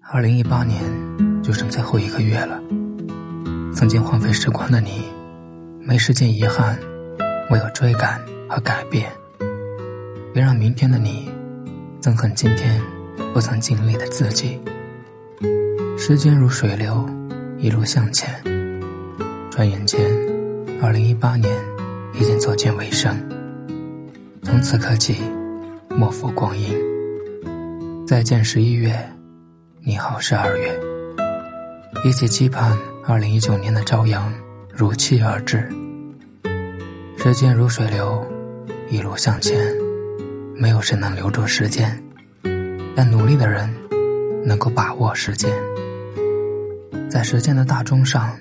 二零一八年就剩最后一个月了，曾经荒废时光的你，没时间遗憾，唯有追赶和改变。别让明天的你憎恨今天不曾经历的自己。时间如水流，一路向前，转眼间，二零一八年已经走进尾声。从此刻起，莫负光阴。再见十一月，你好十二月。一起期盼二零一九年的朝阳如期而至。时间如水流，一路向前，没有谁能留住时间，但努力的人能够把握时间。在时间的大钟上，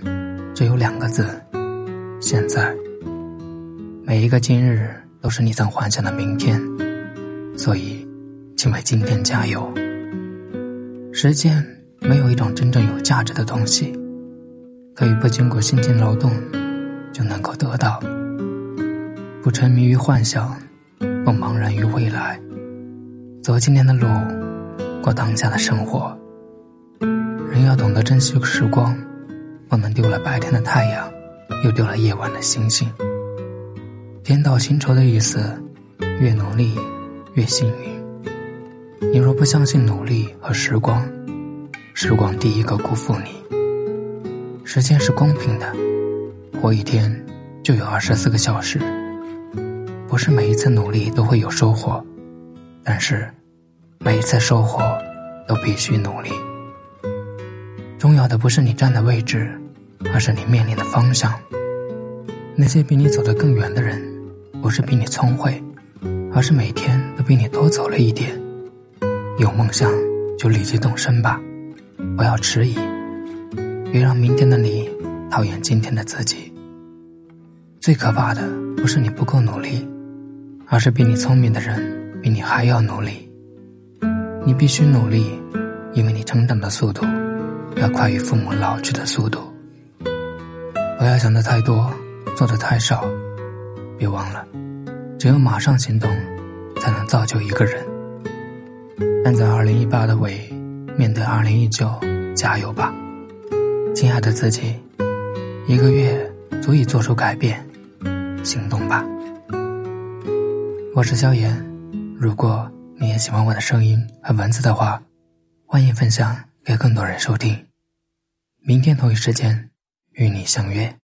只有两个字：现在。每一个今日。都是你曾幻想的明天，所以，请为今天加油。时间没有一种真正有价值的东西，可以不经过辛勤劳动就能够得到。不沉迷于幻想，不茫然于未来，走今天的路，过当下的生活。人要懂得珍惜时光，不能丢了白天的太阳，又丢了夜晚的星星。天道情仇的意思，越努力越幸运。你若不相信努力和时光，时光第一个辜负你。时间是公平的，活一天就有二十四个小时。不是每一次努力都会有收获，但是每一次收获都必须努力。重要的不是你站的位置，而是你面临的方向。那些比你走得更远的人。不是比你聪慧，而是每天都比你多走了一点。有梦想就立即动身吧，不要迟疑，别让明天的你讨厌今天的自己。最可怕的不是你不够努力，而是比你聪明的人比你还要努力。你必须努力，因为你成长的速度要快于父母老去的速度。不要想的太多，做的太少。别忘了，只有马上行动，才能造就一个人。站在二零一八的尾，面对二零一九，加油吧，亲爱的自己！一个月足以做出改变，行动吧。我是萧炎，如果你也喜欢我的声音和文字的话，欢迎分享给更多人收听。明天同一时间，与你相约。